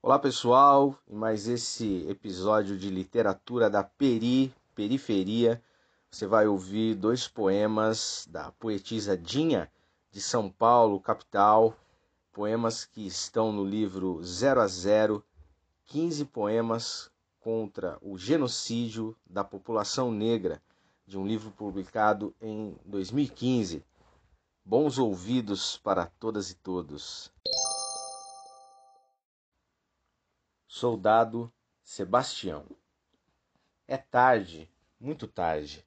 Olá pessoal, em mais esse episódio de literatura da Peri, Periferia, você vai ouvir dois poemas da poetisa Dinha de São Paulo, capital, poemas que estão no livro 0 a 0, 15 poemas contra o genocídio da população negra, de um livro publicado em 2015. Bons ouvidos para todas e todos. Soldado Sebastião. É tarde, muito tarde.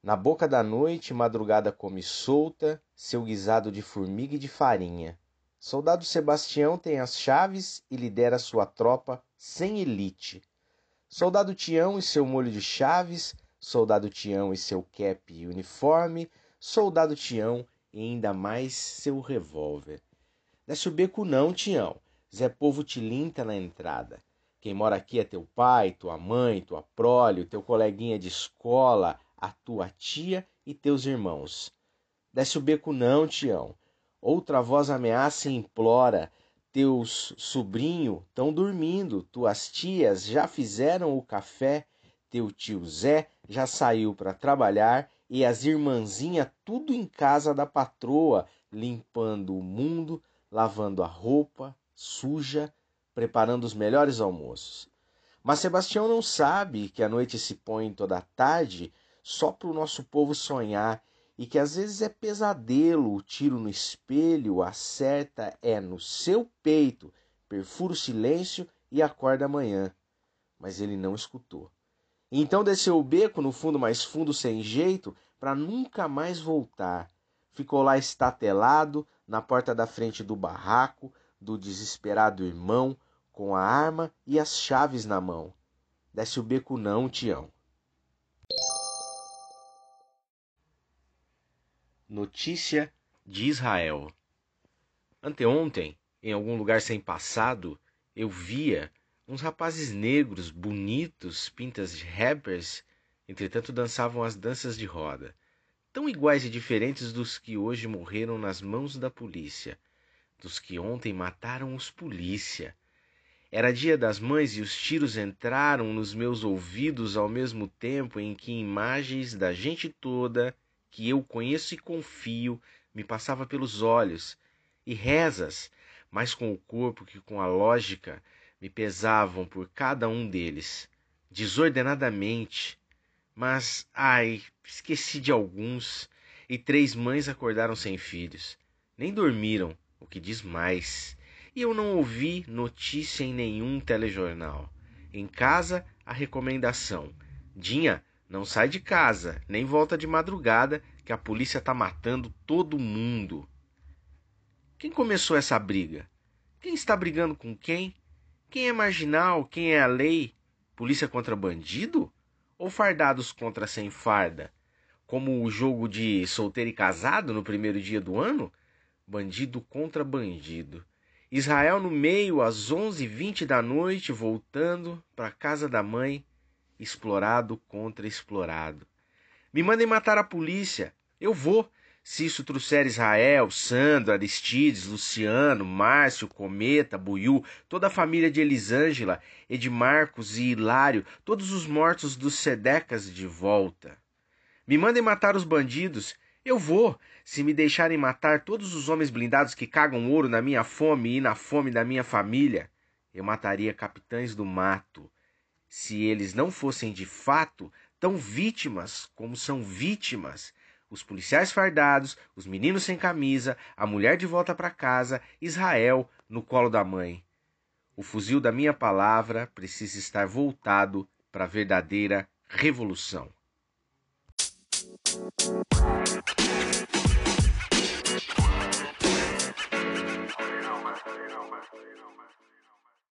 Na boca da noite, madrugada come solta seu guisado de formiga e de farinha. Soldado Sebastião tem as chaves e lidera sua tropa sem elite. Soldado Tião e seu molho de chaves, soldado Tião e seu cap e uniforme, soldado Tião e ainda mais seu revólver. Desce o beco não, Tião. Zé Povo te linta na entrada. Quem mora aqui é teu pai, tua mãe, tua prole, teu coleguinha de escola, a tua tia e teus irmãos. Desce o beco não, Tião. Outra voz ameaça e implora. Teus sobrinho tão dormindo, tuas tias já fizeram o café, teu tio Zé já saiu para trabalhar e as irmãzinha tudo em casa da patroa, limpando o mundo, lavando a roupa suja, preparando os melhores almoços. Mas Sebastião não sabe que a noite se põe toda a tarde só para o nosso povo sonhar e que às vezes é pesadelo, o tiro no espelho, acerta é no seu peito, perfura o silêncio e acorda amanhã. Mas ele não escutou. Então desceu o beco no fundo mais fundo sem jeito para nunca mais voltar. Ficou lá estatelado na porta da frente do barraco, do desesperado irmão, com a arma e as chaves na mão. Desce o beco não, Tião. Notícia de Israel. Anteontem, em algum lugar sem passado, eu via uns rapazes negros, bonitos, pintas de rappers, entretanto dançavam as danças de roda, tão iguais e diferentes dos que hoje morreram nas mãos da polícia dos que ontem mataram os polícia. Era dia das mães e os tiros entraram nos meus ouvidos ao mesmo tempo em que imagens da gente toda que eu conheço e confio me passava pelos olhos e rezas, mais com o corpo que com a lógica, me pesavam por cada um deles, desordenadamente. Mas, ai, esqueci de alguns, e três mães acordaram sem filhos. Nem dormiram, o que diz mais. E eu não ouvi notícia em nenhum telejornal. Em casa, a recomendação: Dinha, não sai de casa, nem volta de madrugada, que a polícia tá matando todo mundo. Quem começou essa briga? Quem está brigando com quem? Quem é marginal? Quem é a lei? Polícia contra bandido? Ou fardados contra sem farda? Como o jogo de solteiro e casado no primeiro dia do ano? bandido contra bandido. Israel no meio, às onze e vinte da noite, voltando para casa da mãe, explorado contra explorado. Me mandem matar a polícia. Eu vou. Se isso trouxer Israel, Sandro, Aristides, Luciano, Márcio, Cometa, Buiu, toda a família de Elisângela, Edmarcos e Hilário, todos os mortos dos Sedecas de volta. Me mandem matar os bandidos. Eu vou, se me deixarem matar todos os homens blindados que cagam ouro na minha fome e na fome da minha família. Eu mataria capitães do mato, se eles não fossem de fato tão vítimas como são vítimas. Os policiais fardados, os meninos sem camisa, a mulher de volta para casa, Israel no colo da mãe. O fuzil da minha palavra precisa estar voltado para a verdadeira revolução.